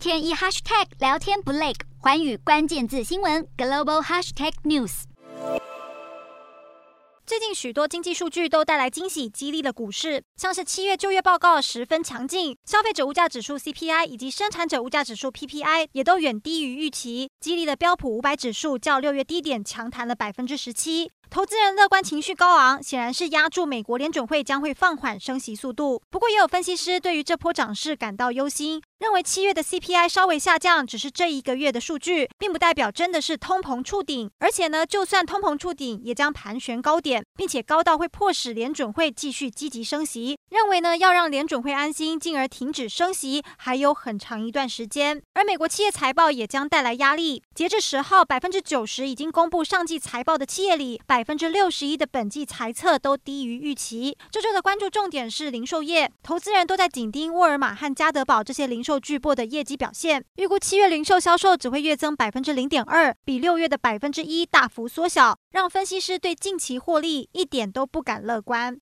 天一 hashtag 聊天不累，寰宇关键字新闻 global hashtag news。最近许多经济数据都带来惊喜，激励了股市。像是七月就业报告十分强劲，消费者物价指数 CPI 以及生产者物价指数 PPI 也都远低于预期，激励的标普五百指数较六月低点强弹了百分之十七。投资人乐观情绪高昂，显然是押注美国联准会将会放缓升息速度。不过，也有分析师对于这波涨势感到忧心，认为七月的 CPI 稍微下降，只是这一个月的数据，并不代表真的是通膨触顶。而且呢，就算通膨触顶，也将盘旋高点，并且高到会迫使联准会继续积极升息。认为呢，要让联准会安心，进而停止升息，还有很长一段时间。而美国企业财报也将带来压力。截至十号，百分之九十已经公布上季财报的企业里，百分之六十一的本季财测都低于预期。这周的关注重点是零售业，投资人都在紧盯沃尔玛和家得宝这些零售售巨擘的业绩表现。预估七月零售销售只会月增百分之零点二，比六月的百分之一大幅缩小，让分析师对近期获利一点都不敢乐观。